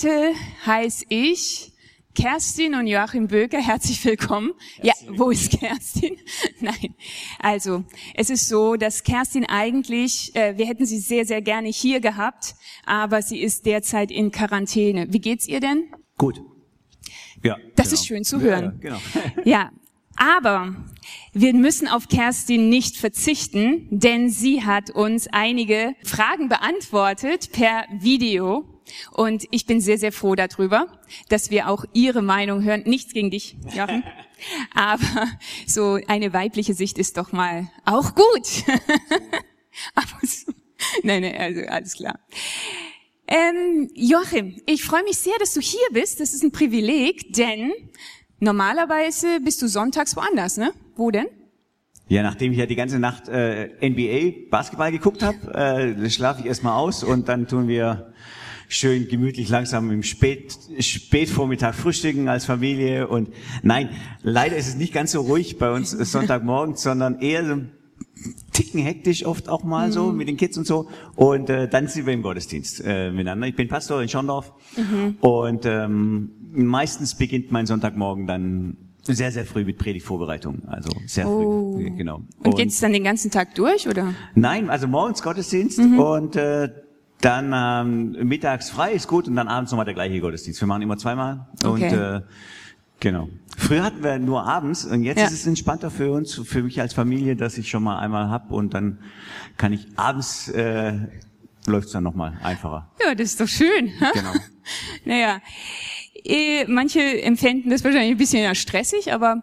Heute heiße ich Kerstin und Joachim Böker. Herzlich willkommen. Ja, wo ist Kerstin? Nein. Also, es ist so, dass Kerstin eigentlich, äh, wir hätten sie sehr, sehr gerne hier gehabt, aber sie ist derzeit in Quarantäne. Wie geht's ihr denn? Gut. Ja. Das genau. ist schön zu hören. Ja, genau. Ja, aber wir müssen auf Kerstin nicht verzichten, denn sie hat uns einige Fragen beantwortet per Video. Und ich bin sehr, sehr froh darüber, dass wir auch ihre Meinung hören. Nichts gegen dich, Jochen. Aber so eine weibliche Sicht ist doch mal auch gut. Aber so, nein, nein, also alles klar. Ähm, Joachim, ich freue mich sehr, dass du hier bist. Das ist ein Privileg, denn normalerweise bist du sonntags woanders, ne? Wo denn? Ja, nachdem ich ja die ganze Nacht äh, NBA Basketball geguckt habe, äh, schlafe ich erstmal aus und dann tun wir schön gemütlich langsam im Spät, Spätvormittag frühstücken als Familie und nein, leider ist es nicht ganz so ruhig bei uns Sonntagmorgen, sondern eher so ein Ticken hektisch oft auch mal so mit den Kids und so und äh, dann sind wir im Gottesdienst äh, miteinander. Ich bin Pastor in Schondorf und ähm, meistens beginnt mein Sonntagmorgen dann sehr, sehr früh mit Predigtvorbereitung, also sehr Oh. früh, genau. Und geht's dann den ganzen Tag durch, oder? Nein, also morgens Gottesdienst Mhm. und äh, dann ähm, mittags frei ist gut und dann abends nochmal der gleiche Gottesdienst. Wir machen immer zweimal und Okay. äh, genau. Früher hatten wir nur abends und jetzt Ja. ist es entspannter für uns, für mich als Familie, dass ich schon mal einmal hab und dann kann ich abends äh, läuft's dann nochmal einfacher. Ja, das ist doch schön. Genau. Naja, eh, manche empfinden das wahrscheinlich ein bisschen stressig, aber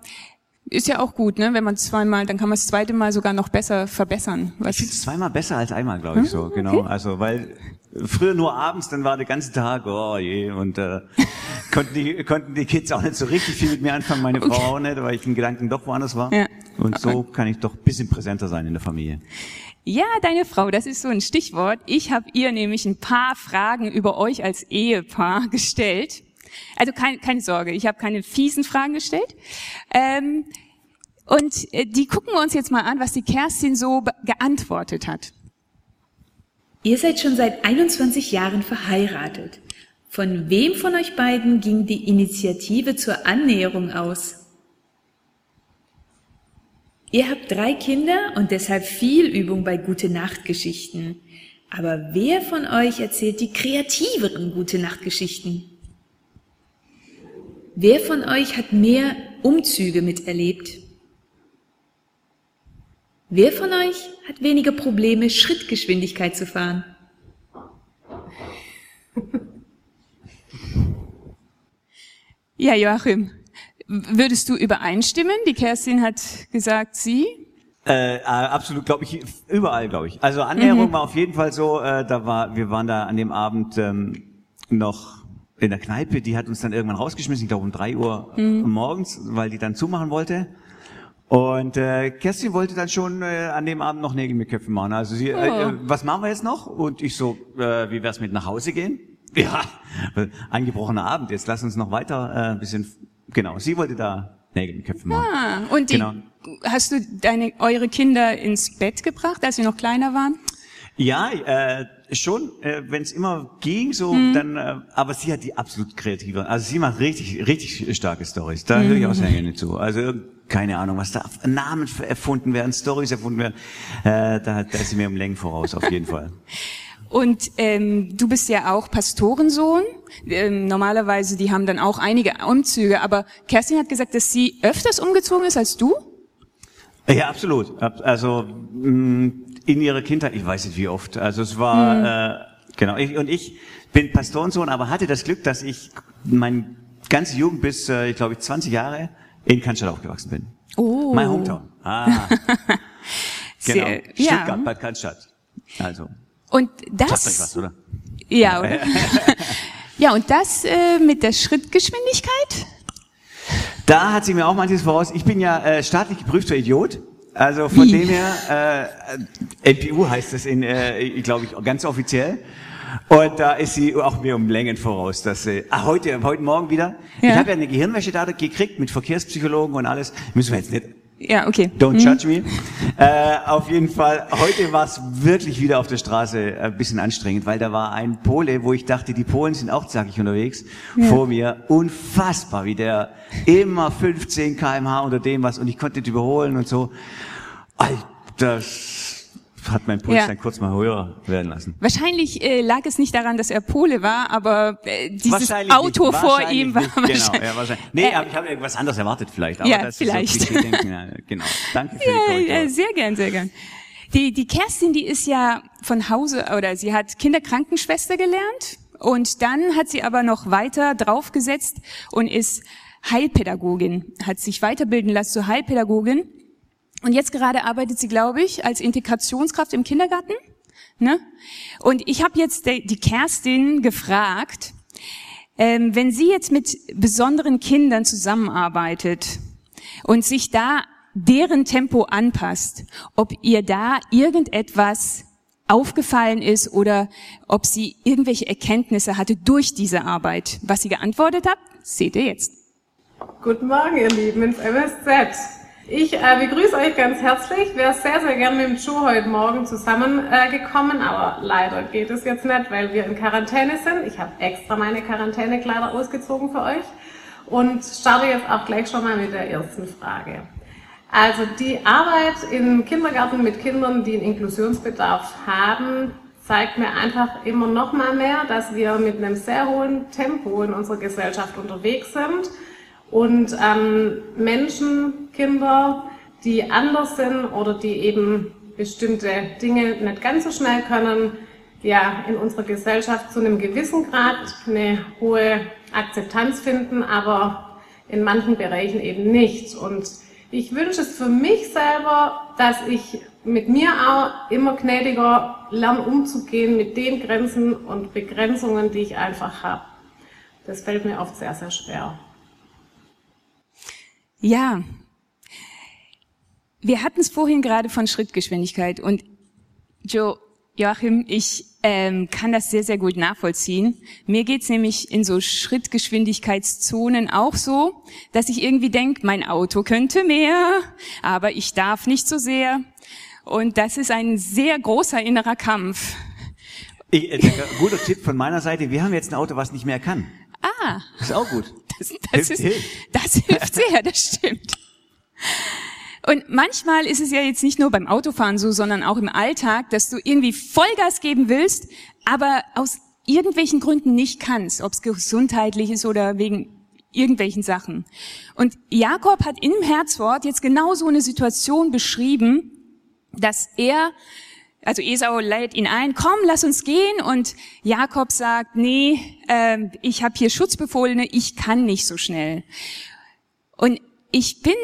ist ja auch gut, ne? Wenn man zweimal, dann kann man das zweite Mal sogar noch besser verbessern. Ich Was, finde es zweimal besser als einmal, glaube ich so, genau. Also weil früher nur abends, dann war der ganze Tag, oh je, und äh, konnten die konnten die Kids auch nicht so richtig viel mit mir anfangen, meine Frau auch nicht, weil ich in Gedanken doch woanders war. Ja. Und so kann ich doch ein bisschen präsenter sein in der Familie. ja, deine Frau, das ist so ein Stichwort. Ich habe ihr nämlich ein paar Fragen über euch als Ehepaar gestellt. Also kein, keine Sorge, ich habe keine fiesen Fragen gestellt. Ähm, und äh, die gucken wir uns jetzt mal an, was die Kerstin so geantwortet hat. Ihr seid schon seit 21 Jahren verheiratet. Von wem von euch beiden ging die Initiative zur Annäherung aus? Ihr habt drei Kinder und deshalb viel Übung bei Gute Nacht Geschichten. Aber wer von euch erzählt die kreativeren Gute Nacht Geschichten? Wer von euch hat mehr Umzüge miterlebt? Wer von euch hat weniger Probleme, Schrittgeschwindigkeit zu fahren? Ja, Joachim, würdest du übereinstimmen? Die Kerstin hat gesagt, sie. Äh, äh, absolut, glaube ich, überall, glaube ich. Also Annäherung war auf jeden Fall so. Äh, da war, wir waren da an dem Abend ähm, noch in der Kneipe. Die hat uns dann irgendwann rausgeschmissen. Ich glaube um drei Uhr morgens, weil die dann zumachen wollte. Und äh, Kerstin wollte dann schon äh, an dem Abend noch Nägel mit Köpfen machen. Also sie, äh, äh, was machen wir jetzt noch? Und ich so, äh, wie wär's mit nach Hause gehen? Ja, angebrochener Abend. Jetzt lass uns noch weiter äh, ein bisschen. Genau, sie wollte da Nägel mit Köpfen machen. Ah, und die, Genau. hast du deine, eure Kinder ins Bett gebracht, als sie noch kleiner waren? Ja, äh, schon, äh, wenn es immer ging, so, Mhm. dann, äh, aber sie hat die absolut kreative. Also sie macht richtig, richtig starke Stories. Da höre ich auch Mhm. sehr gerne zu. Also keine Ahnung, was da Namen erfunden werden, Stories erfunden werden. Äh, da, da ist sie mir um Längen voraus, auf jeden Fall. Und ähm, du bist ja auch Pastorensohn. Ähm, normalerweise, die haben dann auch einige Umzüge, aber Kerstin hat gesagt, dass sie öfters umgezogen ist als du. Ja, absolut. Ab- Also mh, in ihrer Kindheit, ich weiß nicht wie oft. Also es war äh, genau. Ich, und ich bin Pastorensohn, aber hatte das Glück, dass ich mein ganze Jugend bis, äh, ich glaube, ich 20 Jahre in Cannstatt aufgewachsen bin. Oh. My hometown. Ah. genau. Sehr- ja. Stuttgart, Bad Cannstatt. Also Und sagt euch das, was, oder? Ja, oder? ja, und das äh, mit der Schrittgeschwindigkeit? Da hat sie mir auch manches voraus. Ich bin ja äh, staatlich geprüfter Idiot. Also von Wie? dem her, äh, NPU heißt das in, äh, glaube ich, ganz offiziell. Und da ist sie auch mir um Längen voraus. Dass sie, ah, heute, heute Morgen wieder. Ja. Ich habe ja eine Gehirnwäsche da gekriegt mit Verkehrspsychologen und alles. Müssen wir jetzt nicht Ja, okay. Don't judge me. Äh, auf jeden Fall, heute war es wirklich wieder auf der Straße ein bisschen anstrengend, weil da war ein Pole, wo ich dachte, die Polen sind auch zackig unterwegs, vor mir. Unfassbar, wie der immer 15 kmh unter dem was und ich konnte nicht überholen und so. Alter, hat mein Puls Ja. dann kurz mal höher werden lassen. Wahrscheinlich äh, lag es nicht daran, dass er Pole war, aber äh, dieses Auto nicht, vor ihm war nicht, wahrscheinlich. Genau, ja, wahrscheinlich. Nee, Äh, aber ich habe irgendwas anderes erwartet vielleicht. Aber Ja, das vielleicht. Ist so Klischee-Denken, ja, genau. Danke für die Ja, Korrektur. ja, sehr gern, sehr gern. Die, die Kerstin, die ist ja von Hause, oder sie hat Kinderkrankenschwester gelernt und dann hat sie aber noch weiter draufgesetzt und ist Heilpädagogin, hat sich weiterbilden lassen zur Heilpädagogin. Und jetzt gerade arbeitet sie, glaube ich, als Integrationskraft im Kindergarten. Ne? Und ich habe jetzt die Kerstin gefragt, ähm, wenn sie jetzt mit besonderen Kindern zusammenarbeitet und sich da deren Tempo anpasst, ob ihr da irgendetwas aufgefallen ist oder ob sie irgendwelche Erkenntnisse hatte durch diese Arbeit. Was sie geantwortet hat, seht ihr jetzt. Guten Morgen, ihr Lieben, ins MSZ. Ich äh, begrüße euch ganz herzlich. Ich wäre sehr, sehr gern mit dem Joe heute Morgen zusammengekommen, äh, aber leider geht es jetzt nicht, weil wir in Quarantäne sind. Ich habe extra meine Quarantänekleider ausgezogen für euch und starte jetzt auch gleich schon mal mit der ersten Frage. Also die Arbeit im Kindergarten mit Kindern, die einen Inklusionsbedarf haben, zeigt mir einfach immer noch mal mehr, dass wir mit einem sehr hohen Tempo in unserer Gesellschaft unterwegs sind und ähm, Menschen, Kinder, die anders sind oder die eben bestimmte Dinge nicht ganz so schnell können, ja, in unserer Gesellschaft zu einem gewissen Grad eine hohe Akzeptanz finden, aber in manchen Bereichen eben nicht. Und ich wünsche es für mich selber, dass ich mit mir auch immer gnädiger lerne umzugehen mit den Grenzen und Begrenzungen, die ich einfach habe. Das fällt mir oft sehr, sehr schwer. Ja, wir hatten es vorhin gerade von Schrittgeschwindigkeit und Joe, Joachim, ich ähm, kann das sehr, sehr gut nachvollziehen. Mir geht's nämlich in so Schrittgeschwindigkeitszonen auch so, dass ich irgendwie denke, mein Auto könnte mehr, aber ich darf nicht so sehr. Und das ist ein sehr großer innerer Kampf. Ich, äh, guter Tipp von meiner Seite. Wir haben jetzt ein Auto, was nicht mehr kann. Ah, Ist auch gut. Das, das, Hilft, ist, das hilft sehr, das stimmt. Und manchmal ist es ja jetzt nicht nur beim Autofahren so, sondern auch im Alltag, dass du irgendwie Vollgas geben willst, aber aus irgendwelchen Gründen nicht kannst, ob es gesundheitlich ist oder wegen irgendwelchen Sachen. Und Jakob hat im Herzwort jetzt genau so eine Situation beschrieben, dass er, also Esau lädt ihn ein, komm, lass uns gehen. Und Jakob sagt, nee, ähm, ich habe hier Schutzbefohlene, ich kann nicht so schnell. Und ich bin,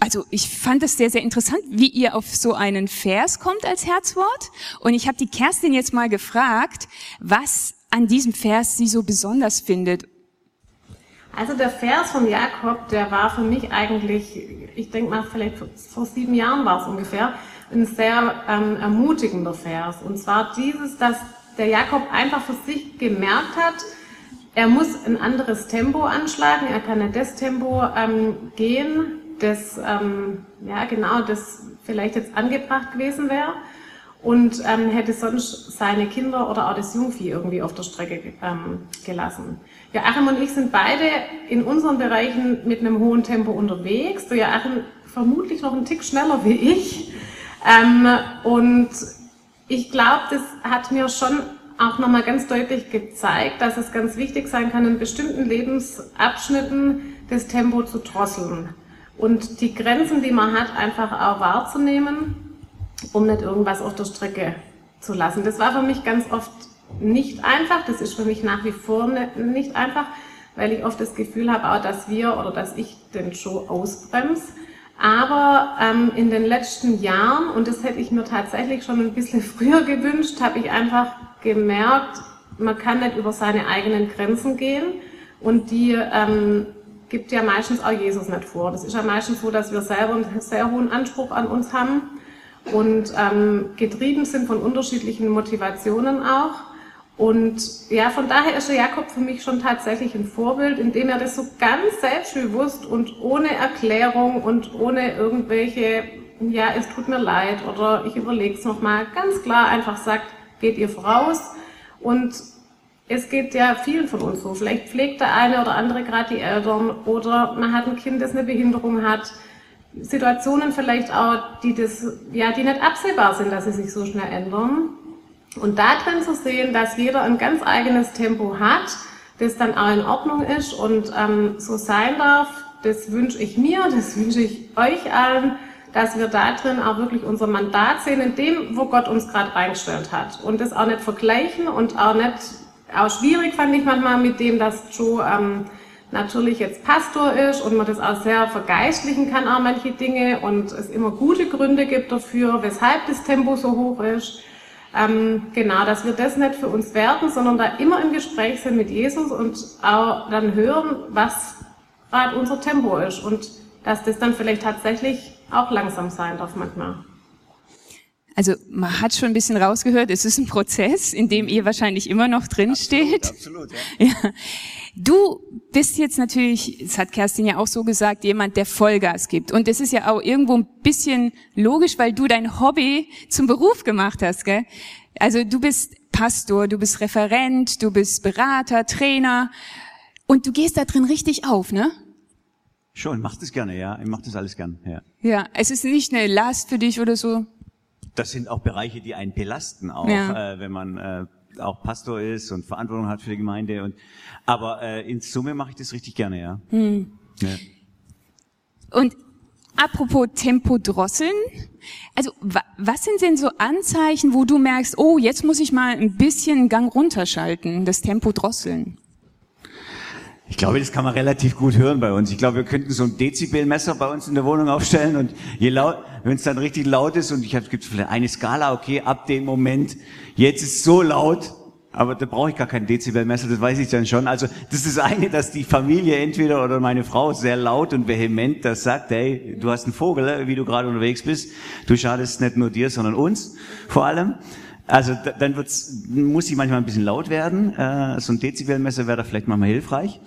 also ich fand es sehr, sehr interessant, wie ihr auf so einen Vers kommt als Herzwort. Und ich habe die Kerstin jetzt mal gefragt, was an diesem Vers sie so besonders findet. Also der Vers von Jakob, der war für mich eigentlich, ich denke mal vielleicht vor sieben Jahren war es ungefähr, ein sehr ähm, ermutigender Vers. Und zwar dieses, dass der Jakob einfach für sich gemerkt hat, er muss ein anderes Tempo anschlagen, er kann nicht das Tempo ähm, gehen, das, ähm, ja genau, das vielleicht jetzt angebracht gewesen wäre und ähm, hätte sonst seine Kinder oder auch das Jungvieh irgendwie auf der Strecke ähm, gelassen. Joachim und ich sind beide in unseren Bereichen mit einem hohen Tempo unterwegs. Joachim vermutlich noch einen Tick schneller wie ich. Ähm, und ich glaube, das hat mir schon auch nochmal ganz deutlich gezeigt, dass es ganz wichtig sein kann, in bestimmten Lebensabschnitten das Tempo zu drosseln und die Grenzen, die man hat, einfach auch wahrzunehmen um nicht irgendwas auf der Strecke zu lassen. Das war für mich ganz oft nicht einfach. Das ist für mich nach wie vor nicht einfach, weil ich oft das Gefühl habe, auch dass wir oder dass ich den Show ausbremse. Aber ähm, in den letzten Jahren, und das hätte ich mir tatsächlich schon ein bisschen früher gewünscht, habe ich einfach gemerkt, man kann nicht über seine eigenen Grenzen gehen und die ähm, gibt ja meistens auch Jesus nicht vor. Das ist ja meistens so, dass wir selber einen sehr hohen Anspruch an uns haben und ähm, getrieben sind von unterschiedlichen Motivationen auch. Und ja, von daher ist der Jakob für mich schon tatsächlich ein Vorbild, indem er das so ganz selbstbewusst und ohne Erklärung und ohne irgendwelche, ja, es tut mir leid oder ich überlege es nochmal, ganz klar einfach sagt, geht ihr voraus und es geht ja vielen von uns so. Vielleicht pflegt der eine oder andere gerade die Eltern oder man hat ein Kind, das eine Behinderung hat. Situationen vielleicht auch, die das, ja, die nicht absehbar sind, dass sie sich so schnell ändern. Und da drin zu sehen, dass jeder ein ganz eigenes Tempo hat, das dann auch in Ordnung ist und ähm, so sein darf, das wünsche ich mir, das wünsche ich euch allen, dass wir da drin auch wirklich unser Mandat sehen, in dem, wo Gott uns gerade reingestellt hat. Und das auch nicht vergleichen und auch nicht auch schwierig fand ich manchmal mit dem, dass Joe ähm, natürlich jetzt Pastor ist und man das auch sehr vergeistlichen kann, auch manche Dinge und es immer gute Gründe gibt dafür, weshalb das Tempo so hoch ist. Ähm, genau, dass wir das nicht für uns werten, sondern da immer im Gespräch sind mit Jesus und auch dann hören, was gerade unser Tempo ist und dass das dann vielleicht tatsächlich auch langsam sein darf manchmal. Also man hat schon ein bisschen rausgehört, es ist ein Prozess, in dem ihr wahrscheinlich immer noch drin steht. Absolut, ja. ja. Du bist jetzt natürlich, das hat Kerstin ja auch so gesagt, jemand, der Vollgas gibt. Und das ist ja auch irgendwo ein bisschen logisch, weil du dein Hobby zum Beruf gemacht hast, gell? Also du bist Pastor, du bist Referent, du bist Berater, Trainer und du gehst da drin richtig auf, ne? Schon, mach das gerne, ja. Ich mach das alles gern, ja. Ja, es ist nicht eine Last für dich oder so das sind auch Bereiche, die einen belasten, auch ja. äh, wenn man äh, auch Pastor ist und Verantwortung hat für die Gemeinde. Und aber äh, in Summe mache ich das richtig gerne, ja. Hm. ja. Und apropos Tempo drosseln, also wa was sind denn so Anzeichen, wo du merkst, oh, jetzt muss ich mal ein bisschen Gang runterschalten, das Tempo drosseln? Ich glaube, das kann man relativ gut hören bei uns. Ich glaube, wir könnten so ein Dezibelmesser bei uns in der Wohnung aufstellen und je laut, wenn es dann richtig laut ist und ich habe, gibt vielleicht eine Skala, okay, ab dem Moment, jetzt ist es so laut, aber da brauche ich gar kein Dezibelmesser, das weiß ich dann schon. Also das ist eine, dass die Familie entweder oder meine Frau sehr laut und vehement das sagt, hey, du hast einen Vogel, wie du gerade unterwegs bist, du schadest nicht nur dir, sondern uns vor allem. Also dann wird's, muss sie manchmal ein bisschen laut werden. Äh, so ein Dezibelmesser wäre da vielleicht manchmal hilfreich.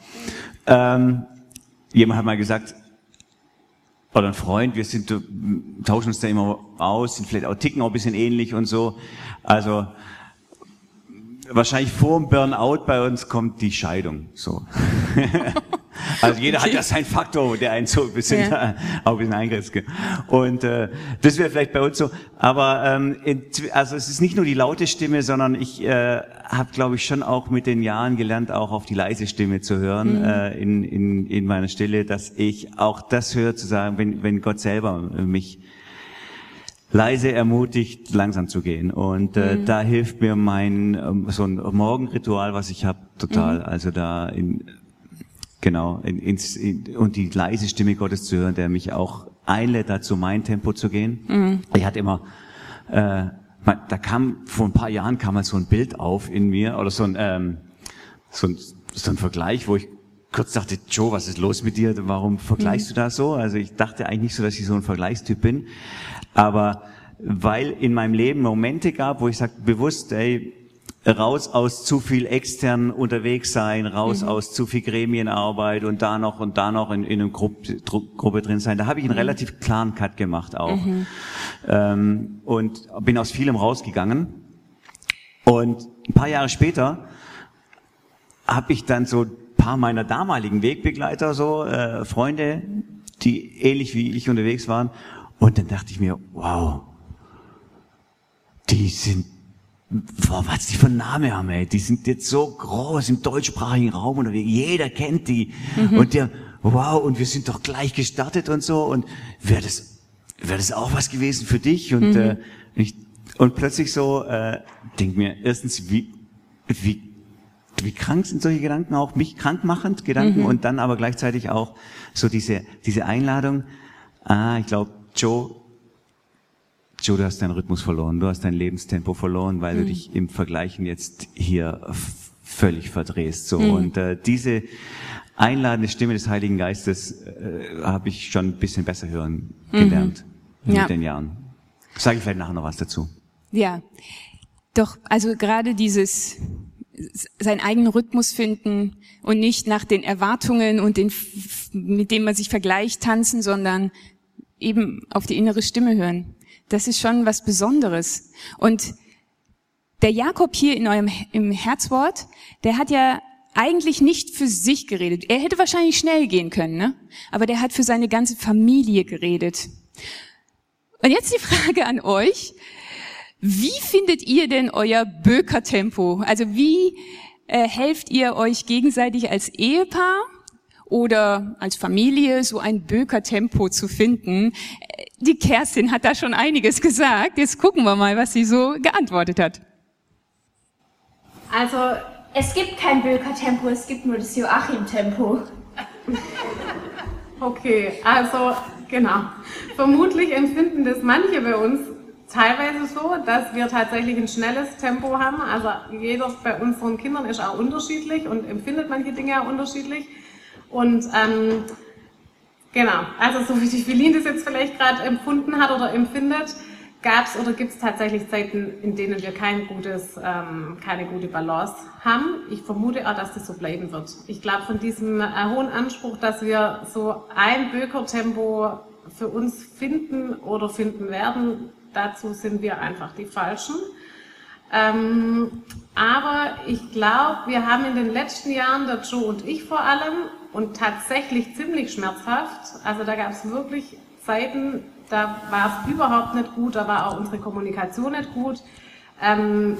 Ähm, jemand hat mal gesagt, oder ein Freund, wir sind, tauschen uns da immer aus, sind vielleicht auch ticken auch ein bisschen ähnlich und so. Also wahrscheinlich vor dem Burnout bei uns kommt die Scheidung. So. Also jeder okay. hat ja seinen Faktor, der einen so ein bisschen, ja. auch ein bisschen eingrenzt. Und äh, das wäre vielleicht bei uns so. Aber ähm, in, also es ist nicht nur die laute Stimme, sondern ich äh, habe, glaube ich, schon auch mit den Jahren gelernt, auch auf die leise Stimme zu hören mhm. äh, in, in, in meiner Stille, dass ich auch das höre, zu sagen, wenn, wenn Gott selber mich leise ermutigt, langsam zu gehen. Und äh, mhm. da hilft mir mein ähm, so ein Morgenritual, was ich habe, total. Mhm. Also da in Genau, in, ins, in, und die leise Stimme Gottes zu hören, der mich auch einlädt, dazu mein Tempo zu gehen. Mhm. Ich hatte immer, äh, da kam vor ein paar Jahren kam mal so ein Bild auf in mir oder so ein, ähm, so ein, so ein Vergleich, wo ich kurz dachte, Joe, was ist los mit dir? Warum vergleichst mhm. du das so? Also ich dachte eigentlich nicht so, dass ich so ein Vergleichstyp bin, aber weil in meinem Leben Momente gab, wo ich sag bewusst, ey, raus aus zu viel extern unterwegs sein, raus mhm. aus zu viel Gremienarbeit und da noch und da noch in, in einer Gruppe, Gruppe drin sein. Da habe ich einen mhm. relativ klaren Cut gemacht auch. Mhm. Ähm, und bin aus vielem rausgegangen. Und ein paar Jahre später habe ich dann so ein paar meiner damaligen Wegbegleiter, so äh, Freunde, die ähnlich wie ich unterwegs waren. Und dann dachte ich mir, wow, die sind Boah, was die für einen Namen haben, ey. Die sind jetzt so groß im deutschsprachigen Raum und jeder kennt die. Mhm. Und der, wow, und wir sind doch gleich gestartet und so. Und wäre das, wäre das auch was gewesen für dich? Und, mhm. äh, ich, und plötzlich so, äh, denk mir, erstens, wie, wie, wie krank sind solche Gedanken auch, mich krankmachend Gedanken mhm. und dann aber gleichzeitig auch so diese, diese Einladung, ah, ich glaube, Joe, Joe, du hast deinen Rhythmus verloren, du hast dein Lebenstempo verloren, weil mhm. du dich im Vergleichen jetzt hier völlig verdrehst. So mhm. und äh, diese einladende Stimme des Heiligen Geistes äh, habe ich schon ein bisschen besser hören mhm. gelernt mhm. mit ja. den Jahren. Sage ich vielleicht nachher noch was dazu. Ja, doch, also gerade dieses seinen eigenen Rhythmus finden und nicht nach den Erwartungen und den, mit denen man sich vergleicht, tanzen, sondern eben auf die innere Stimme hören. Das ist schon was Besonderes. Und der Jakob hier in eurem, im Herzwort, der hat ja eigentlich nicht für sich geredet. Er hätte wahrscheinlich schnell gehen können, ne? Aber der hat für seine ganze Familie geredet. Und jetzt die Frage an euch. Wie findet ihr denn euer Böker-Tempo? Also wie äh, helft ihr euch gegenseitig als Ehepaar oder als Familie so ein Böker-Tempo zu finden? Die Kerstin hat da schon einiges gesagt. Jetzt gucken wir mal, was sie so geantwortet hat. Also es gibt kein Böker-Tempo, es gibt nur das Joachim-Tempo. Okay, also genau. Vermutlich empfinden das manche bei uns teilweise so, dass wir tatsächlich ein schnelles Tempo haben. Also jeder bei unseren Kindern ist auch unterschiedlich und empfindet manche Dinge auch unterschiedlich. Und ähm, genau, also so wie die Feline das jetzt vielleicht gerade empfunden hat oder empfindet, gab es oder gibt es tatsächlich Zeiten, in denen wir kein gutes, ähm, keine gute Balance haben. Ich vermute auch, dass das so bleiben wird. Ich glaube, von diesem äh, hohen Anspruch, dass wir so ein Böker-Tempo für uns finden oder finden werden, dazu sind wir einfach die Falschen. Ähm, aber ich glaube, wir haben in den letzten Jahren, der Joe und ich vor allem, und tatsächlich ziemlich schmerzhaft, also da gab es wirklich Zeiten, da war es überhaupt nicht gut, da war auch unsere Kommunikation nicht gut. Ähm,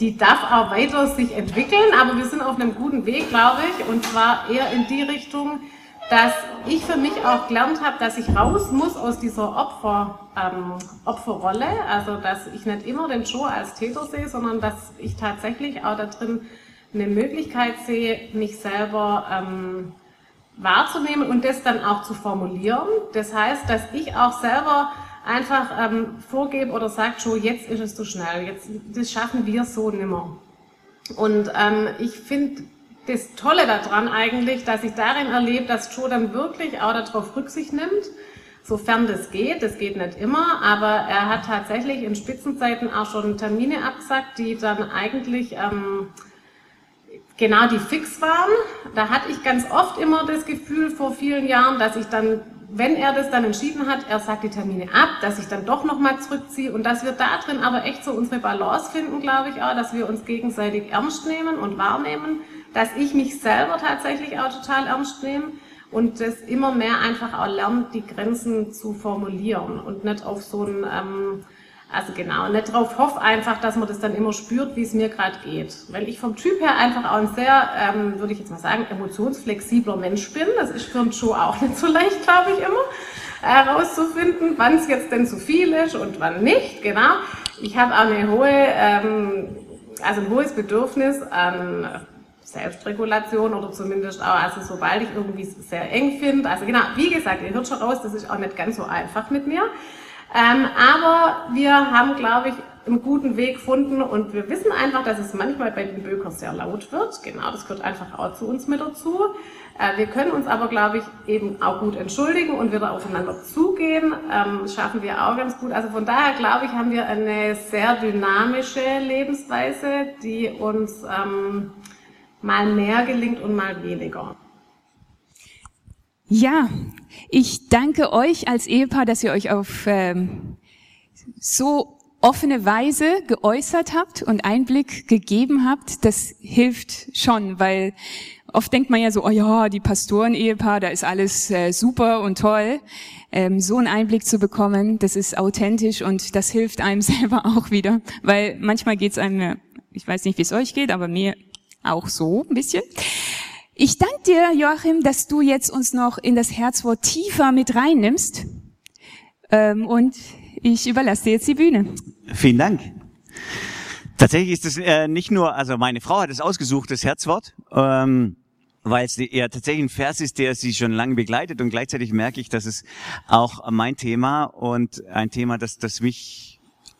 die darf auch weiter sich entwickeln, aber wir sind auf einem guten Weg, glaube ich, und zwar eher in die Richtung, dass ich für mich auch gelernt habe, dass ich raus muss aus dieser Opfer, ähm, Opferrolle. Also, dass ich nicht immer den Joe als Täter sehe, sondern dass ich tatsächlich auch da drin eine Möglichkeit sehe, mich selber ähm, wahrzunehmen und das dann auch zu formulieren. Das heißt, dass ich auch selber einfach ähm, vorgebe oder sage, Joe, jetzt ist es zu schnell, jetzt, das schaffen wir so nimmer. Und ähm, ich finde das Tolle daran eigentlich, dass ich darin erlebe, dass Joe dann wirklich auch darauf Rücksicht nimmt, sofern das geht. Das geht nicht immer, aber er hat tatsächlich in Spitzenzeiten auch schon Termine abgesagt, die dann eigentlich ähm, genau die fix waren. Da hatte ich ganz oft immer das Gefühl vor vielen Jahren, dass ich dann, wenn er das dann entschieden hat, er sagt die Termine ab, dass ich dann doch nochmal zurückziehe und dass wir da drin aber echt so unsere Balance finden, glaube ich auch, dass wir uns gegenseitig ernst nehmen und wahrnehmen dass ich mich selber tatsächlich auch total ernst nehme und das immer mehr einfach auch lernt, die Grenzen zu formulieren und nicht auf so ein, ähm, also genau, nicht darauf hoffe einfach, dass man das dann immer spürt, wie es mir gerade geht. Weil ich vom Typ her einfach auch ein sehr, ähm, würde ich jetzt mal sagen, emotionsflexibler Mensch bin. Das ist für einen Joe auch nicht so leicht, glaube ich, immer herauszufinden, wann es jetzt denn zu viel ist und wann nicht, genau. Ich habe auch eine hohe, ähm, also ein hohes Bedürfnis an Selbstregulation oder zumindest auch, also sobald ich irgendwie sehr eng finde, also genau, wie gesagt, ihr hört schon raus, das ist auch nicht ganz so einfach mit mir. Ähm, aber wir haben, glaube ich, einen guten Weg gefunden und wir wissen einfach, dass es manchmal bei den Bökern sehr laut wird. Genau, das gehört einfach auch zu uns mit dazu. Äh, wir können uns aber, glaube ich, eben auch gut entschuldigen und wieder aufeinander zugehen. Ähm, schaffen wir auch ganz gut. Also von daher, glaube ich, haben wir eine sehr dynamische Lebensweise, die uns ähm, mal mehr gelingt und mal weniger. Ja, ich danke euch als Ehepaar, dass ihr euch auf ähm, so offene Weise geäußert habt und Einblick gegeben habt. Das hilft schon, weil oft denkt man ja so, oh ja, die Pastoren-Ehepaar, da ist alles äh, super und toll. Ähm, so einen Einblick zu bekommen, das ist authentisch und das hilft einem selber auch wieder, weil manchmal geht's einem, ich weiß nicht, wie es euch geht, aber mir auch so ein bisschen. Ich danke dir, Joachim, dass du jetzt uns noch in das Herzwort tiefer mit reinnimmst. Ähm, und ich überlasse dir jetzt die Bühne. Vielen Dank. Tatsächlich ist es äh, nicht nur, also meine Frau hat es ausgesucht, das Herzwort. Ähm, weil es ja tatsächlich ein Vers ist, der sie schon lange begleitet und gleichzeitig merke ich, dass es auch mein Thema und ein Thema, das, das mich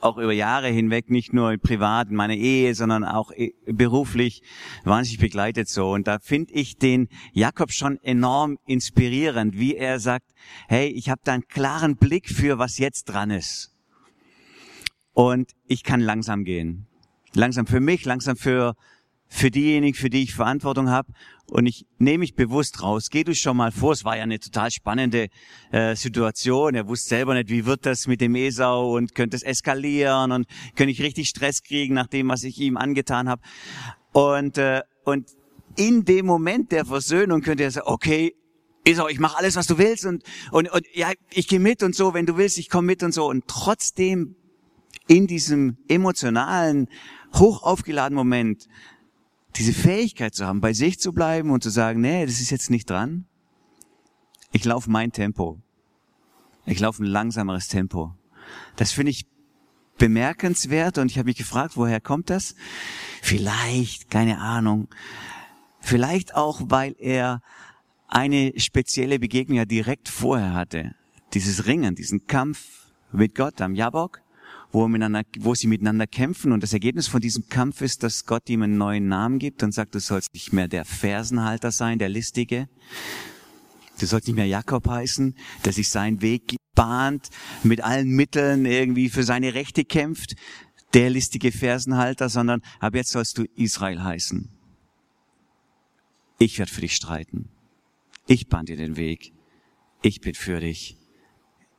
auch über Jahre hinweg nicht nur privat in meiner Ehe, sondern auch äh, beruflich wahnsinnig begleitet so. Und da finde ich den Jakob schon enorm inspirierend, wie er sagt, hey, ich habe da einen klaren Blick für, was jetzt dran ist. Und ich kann langsam gehen. Langsam für mich, langsam für für diejenigen, für die ich Verantwortung habe. Und ich nehme mich bewusst raus. Geh du schon mal vor. Es war ja eine total spannende äh, Situation. Er wusste selber nicht, wie wird das mit dem Esau und könnte es eskalieren und könnte ich richtig Stress kriegen nach dem, was ich ihm angetan habe. Und, äh, und in dem Moment der Versöhnung könnte er sagen, okay, Esau, ich mache alles, was du willst und, und, und ja, ich gehe mit und so, wenn du willst, ich komme mit und so. Und trotzdem in diesem emotionalen, hoch aufgeladenen Moment diese Fähigkeit zu haben, bei sich zu bleiben und zu sagen, nee, das ist jetzt nicht dran. Ich laufe mein Tempo. Ich laufe ein langsameres Tempo. Das finde ich bemerkenswert und ich habe mich gefragt, woher kommt das? Vielleicht, keine Ahnung. Vielleicht auch, weil er eine spezielle Begegnung ja direkt vorher hatte. Dieses Ringen, diesen Kampf mit Gott am Jabok wo, miteinander, wo sie miteinander kämpfen. Und das Ergebnis von diesem Kampf ist, dass Gott ihm einen neuen Namen gibt und sagt, du sollst nicht mehr der Fersenhalter sein, der Listige. Du sollst nicht mehr Jakob heißen, der sich seinen Weg bahnt, mit allen Mitteln irgendwie für seine Rechte kämpft, der listige Fersenhalter, sondern ab jetzt sollst du Israel heißen. Ich werde für dich streiten. Ich bahn dir den Weg. Ich bin für dich.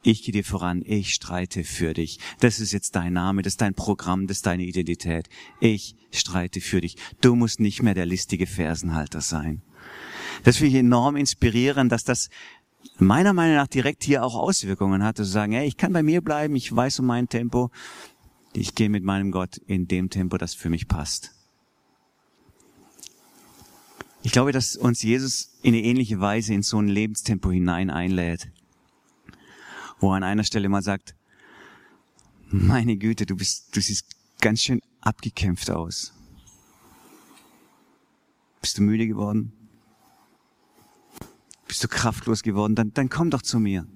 Ich gehe dir voran, ich streite für dich. Das ist jetzt dein Name, das ist dein Programm, das ist deine Identität. Ich streite für dich. Du musst nicht mehr der listige Fersenhalter sein. Das finde ich enorm inspirierend, dass das meiner Meinung nach direkt hier auch Auswirkungen hat, zu sagen, hey, ich kann bei mir bleiben, ich weiß um mein Tempo, ich gehe mit meinem Gott in dem Tempo, das für mich passt. Ich glaube, dass uns Jesus in eine ähnliche Weise in so ein Lebenstempo hinein einlädt wo er an einer Stelle mal sagt, meine Güte, du bist, du siehst ganz schön abgekämpft aus. Bist du müde geworden? Bist du kraftlos geworden? Dann, dann komm doch zu mir.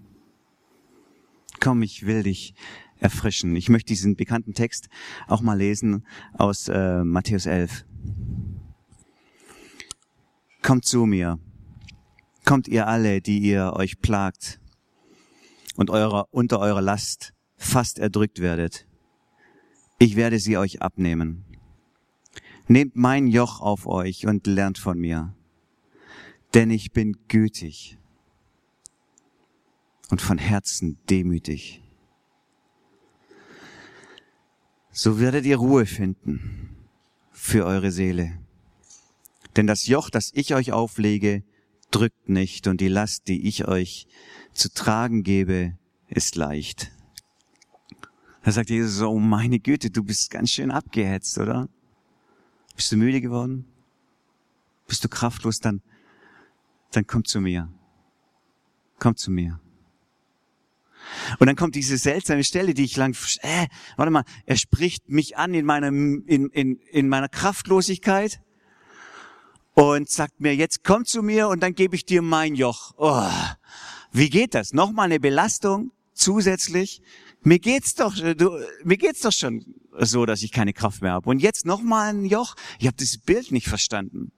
Komm, ich will dich erfrischen. Ich möchte diesen bekannten Text auch mal lesen aus äh, Matthäus 11. Kommt zu mir. Kommt ihr alle, die ihr euch plagt und eurer, unter eurer Last fast erdrückt werdet. Ich werde sie euch abnehmen. Nehmt mein Joch auf euch und lernt von mir, denn ich bin gütig und von Herzen demütig. So werdet ihr Ruhe finden für eure Seele. Denn das Joch, das ich euch auflege, drückt nicht und die Last, die ich euch zu tragen gebe, ist leicht. Da sagt Jesus oh meine Güte, du bist ganz schön abgehetzt, oder? Bist du müde geworden? Bist du kraftlos? Dann, dann komm zu mir. Komm zu mir. Und dann kommt diese seltsame Stelle, die ich lang, äh, warte mal, er spricht mich an in meiner, in, in, in meiner Kraftlosigkeit und sagt mir, jetzt komm zu mir und dann gebe ich dir mein Joch. Oh, wie geht das? Nochmal eine Belastung zusätzlich. Mir geht's doch, du, mir geht's doch schon so, dass ich keine Kraft mehr habe. Und jetzt nochmal ein Joch. Ich habe das Bild nicht verstanden.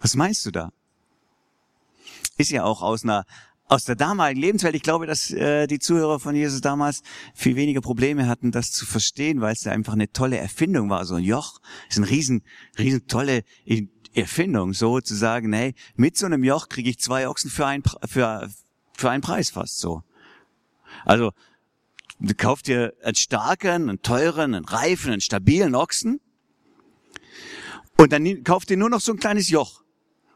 Was meinst du da? Ist ja auch aus einer aus der damaligen Lebenswelt. Ich glaube, dass äh, die Zuhörer von Jesus damals viel weniger Probleme hatten, das zu verstehen, weil es ja einfach eine tolle Erfindung war. So ein Joch ist eine riesen, riesen tolle Erfindung, so zu sagen, hey, mit so einem Joch kriege ich zwei Ochsen für, ein, für, für einen Preis fast so. Also, du kaufst dir einen starken, einen teuren, einen reifen, einen stabilen Ochsen und dann kaufst dir nur noch so ein kleines Joch.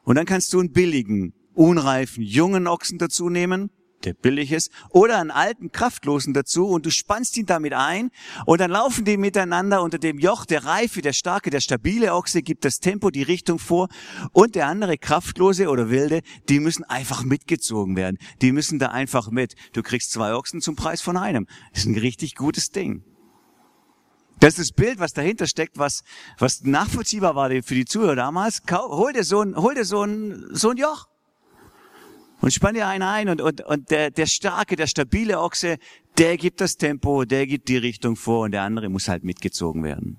Und dann kannst du einen billigen, unreifen, jungen Ochsen dazu nehmen der billig ist, oder einen alten, kraftlosen dazu und du spannst ihn damit ein und dann laufen die miteinander unter dem Joch. Der reife, der starke, der stabile Ochse gibt das Tempo, die Richtung vor und der andere kraftlose oder wilde, die müssen einfach mitgezogen werden. Die müssen da einfach mit. Du kriegst zwei Ochsen zum Preis von einem. Das ist ein richtig gutes Ding. Das ist das Bild, was dahinter steckt, was, was nachvollziehbar war für die Zuhörer damals. Hol dir so ein, hol dir so ein, so ein Joch. Und spann dir einen ein und, und, und der, der starke, der stabile Ochse, der gibt das Tempo, der gibt die Richtung vor und der andere muss halt mitgezogen werden.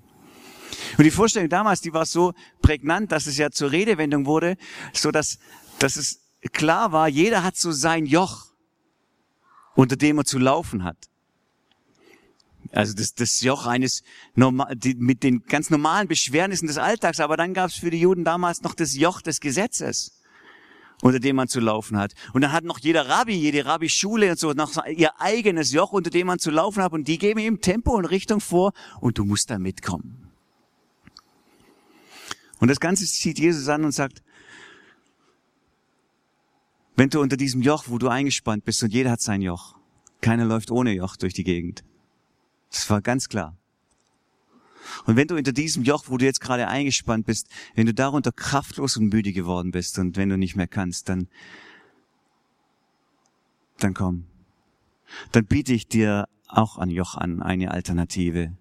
Und die Vorstellung damals, die war so prägnant, dass es ja zur Redewendung wurde, so dass, dass es klar war, jeder hat so sein Joch, unter dem er zu laufen hat. Also das, das Joch eines normal, mit den ganz normalen Beschwernissen des Alltags. Aber dann gab es für die Juden damals noch das Joch des Gesetzes, unter dem man zu laufen hat. Und dann hat noch jeder Rabbi, jede Rabbi-Schule und so noch ihr eigenes Joch, unter dem man zu laufen hat. Und die geben ihm Tempo und Richtung vor und du musst da mitkommen. Und das Ganze zieht Jesus an und sagt, wenn du unter diesem Joch, wo du eingespannt bist und jeder hat sein Joch, keiner läuft ohne Joch durch die Gegend. Das war ganz klar. Und wenn du unter diesem Joch, wo du jetzt gerade eingespannt bist, wenn du darunter kraftlos und müde geworden bist und wenn du nicht mehr kannst, dann, dann komm. Dann biete ich dir auch ein Joch an, eine Alternative.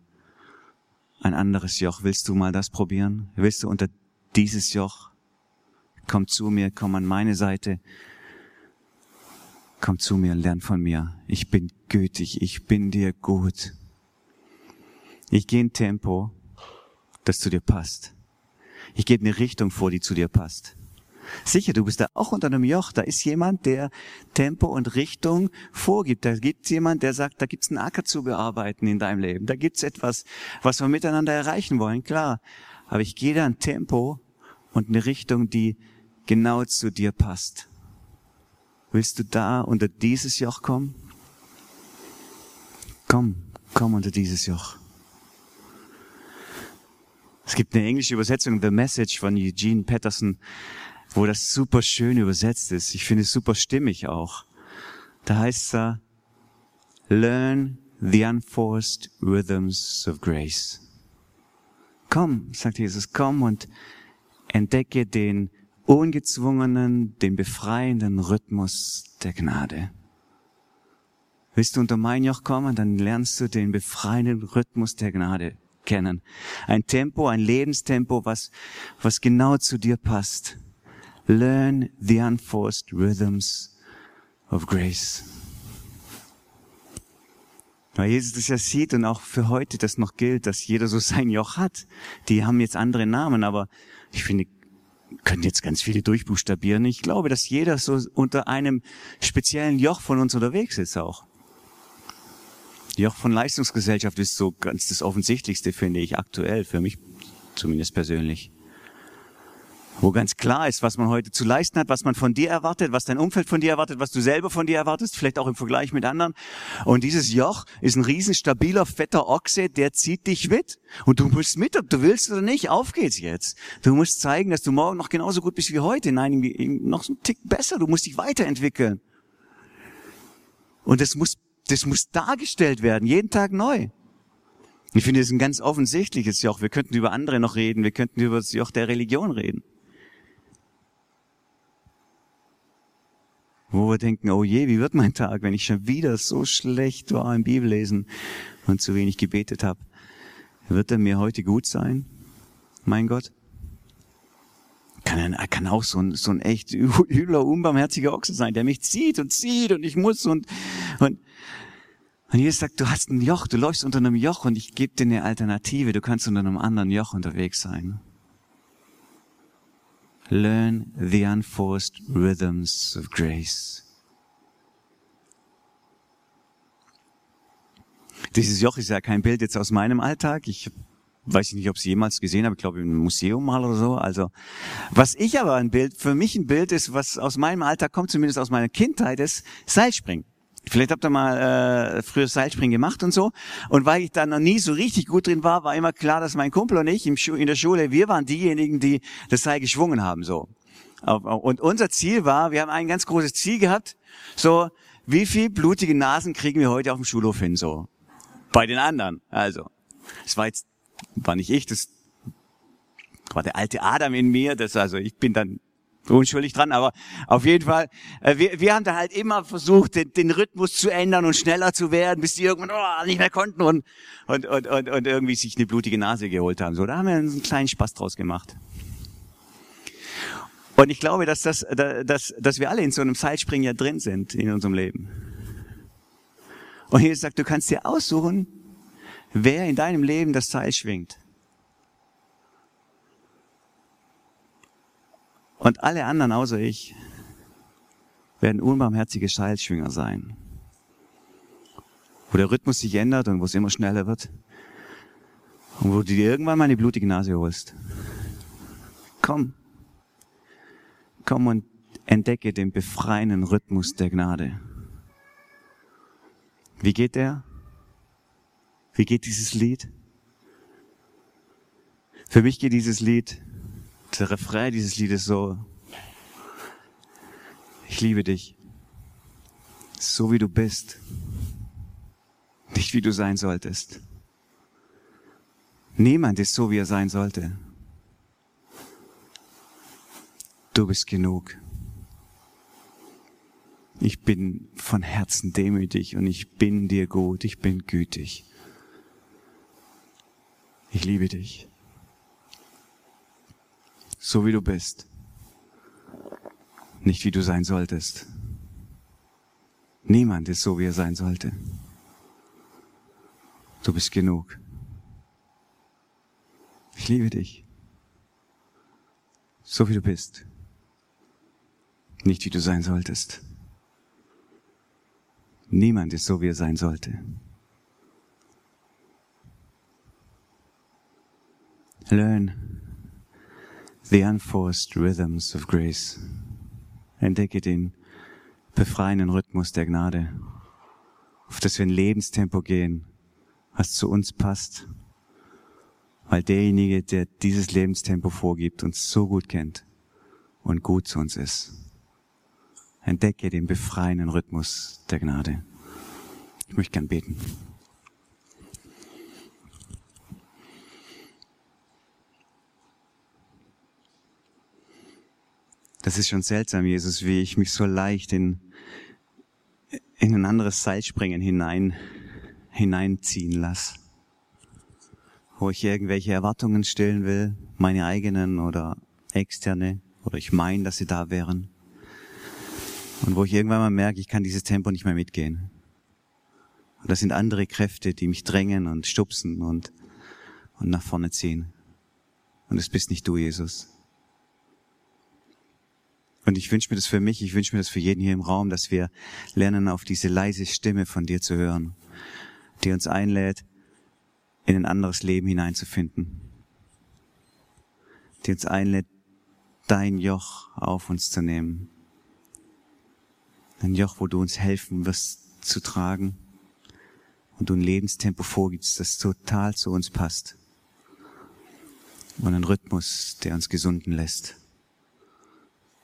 Ein anderes Joch. Willst du mal das probieren? Willst du unter dieses Joch? Komm zu mir, komm an meine Seite. Komm zu mir, lern von mir. Ich bin gütig, ich bin dir gut. Ich gehe ein Tempo, das zu dir passt. Ich gebe eine Richtung vor, die zu dir passt. Sicher, du bist da auch unter einem Joch. Da ist jemand, der Tempo und Richtung vorgibt. Da gibt es jemand, der sagt, da gibt es einen Acker zu bearbeiten in deinem Leben. Da gibt es etwas, was wir miteinander erreichen wollen, klar. Aber ich gehe da ein Tempo und eine Richtung, die genau zu dir passt. Willst du da unter dieses Joch kommen? Komm, komm unter dieses Joch. Es gibt eine englische Übersetzung, The Message von Eugene Patterson, wo das super schön übersetzt ist. Ich finde es super stimmig auch. Da heißt es Learn the unforced rhythms of grace. Komm, sagt Jesus, komm und entdecke den ungezwungenen, den befreienden Rhythmus der Gnade. Willst du unter mein Joch kommen, dann lernst du den befreienden Rhythmus der Gnade kennen. Ein Tempo, ein Lebenstempo, was, was genau zu dir passt. Learn the unforced rhythms of grace. Weil Jesus das ja sieht und auch für heute das noch gilt, dass jeder so sein Joch hat. Die haben jetzt andere Namen, aber ich finde, können jetzt ganz viele durchbuchstabieren. Ich glaube, dass jeder so unter einem speziellen Joch von uns unterwegs ist auch. Joch von Leistungsgesellschaft ist so ganz das Offensichtlichste, finde ich, aktuell, für mich zumindest persönlich. Wo ganz klar ist, was man heute zu leisten hat, was man von dir erwartet, was dein Umfeld von dir erwartet, was du selber von dir erwartest, vielleicht auch im Vergleich mit anderen. Und dieses Joch ist ein riesenstabiler, fetter Ochse, der zieht dich mit. Und du musst mit, ob du willst oder nicht. Auf geht's jetzt. Du musst zeigen, dass du morgen noch genauso gut bist wie heute. Nein, noch einen Tick besser. Du musst dich weiterentwickeln. Und das muss das muss dargestellt werden, jeden Tag neu. Ich finde, das ist ein ganz offensichtliches Joch. Wir könnten über andere noch reden. Wir könnten über das Joch der Religion reden. Wo wir denken, oh je, wie wird mein Tag, wenn ich schon wieder so schlecht war im Bibellesen und zu wenig gebetet habe. Wird er mir heute gut sein, mein Gott? Kann, er kann auch so ein, so ein echt übler, unbarmherziger Ochse sein, der mich zieht und zieht und ich muss und, und und Jesus sagt, du hast ein Joch, du läufst unter einem Joch und ich gebe dir eine Alternative. Du kannst unter einem anderen Joch unterwegs sein. Learn the unforced rhythms of grace. Dieses Joch ist ja kein Bild jetzt aus meinem Alltag. Ich weiß nicht, ob ich es jemals gesehen habe. Ich glaube, im Museum mal oder so. Also, was ich aber ein Bild, für mich ein Bild ist, was aus meinem Alltag kommt, zumindest aus meiner Kindheit, ist Seilspringen. Vielleicht habt ihr mal äh, früher Seilspringen gemacht und so. Und weil ich da noch nie so richtig gut drin war, war immer klar, dass mein Kumpel und ich im Schu in der Schule, wir waren diejenigen, die das Seil geschwungen haben. so. Und unser Ziel war, wir haben ein ganz großes Ziel gehabt, so, wie viel blutige Nasen kriegen wir heute auf dem Schulhof hin, so. Bei den anderen. Also, es war jetzt, war nicht ich, das war der alte Adam in mir, das also, ich bin dann unschuldig dran, aber auf jeden Fall, äh, wir, wir haben da halt immer versucht, den, den Rhythmus zu ändern und schneller zu werden, bis die irgendwann oh, nicht mehr konnten und, und, und, und, und irgendwie sich eine blutige Nase geholt haben. So, da haben wir einen kleinen Spaß draus gemacht. Und ich glaube, dass, das, dass, dass wir alle in so einem Seilspringen ja drin sind in unserem Leben. Und Jesus sagt, du kannst dir aussuchen, wer in deinem Leben das Seil schwingt. Und alle anderen außer ich werden unbarmherzige Seilschwinger sein. Wo der Rhythmus sich ändert und wo es immer schneller wird. Und wo du dir irgendwann mal eine blutige Nase holst. Komm. Komm und entdecke den befreienden Rhythmus der Gnade. Wie geht der? Wie geht dieses Lied? Für mich geht dieses Lied der Refrain dieses Liedes so, ich liebe dich, so wie du bist, nicht wie du sein solltest. Niemand ist so, wie er sein sollte. Du bist genug. Ich bin von Herzen demütig und ich bin dir gut, ich bin gütig. Ich liebe dich so wie du bist, nicht wie du sein solltest. Niemand ist so, wie er sein sollte. Du bist genug. Ich liebe dich, so wie du bist, nicht wie du sein solltest. Niemand ist so, wie er sein sollte. Learn The Unforced Rhythms of Grace. Entdecke den befreienden Rhythmus der Gnade, auf das wir ein Lebenstempo gehen, was zu uns passt, weil derjenige, der dieses Lebenstempo vorgibt, uns so gut kennt und gut zu uns ist. Entdecke den befreienden Rhythmus der Gnade. Ich möchte gern beten. Das ist schon seltsam, Jesus, wie ich mich so leicht in, in ein anderes Seilspringen hinein, hineinziehen lasse. Wo ich irgendwelche Erwartungen stillen will, meine eigenen oder externe, oder ich meine, dass sie da wären. Und wo ich irgendwann mal merke, ich kann dieses Tempo nicht mehr mitgehen. Und das sind andere Kräfte, die mich drängen und stupsen und, und nach vorne ziehen. Und es bist nicht du, Jesus. Und ich wünsche mir das für mich, ich wünsche mir das für jeden hier im Raum, dass wir lernen, auf diese leise Stimme von dir zu hören, die uns einlädt, in ein anderes Leben hineinzufinden, die uns einlädt, dein Joch auf uns zu nehmen. Ein Joch, wo du uns helfen wirst zu tragen und du ein Lebenstempo vorgibst, das total zu uns passt. Und einen Rhythmus, der uns gesunden lässt.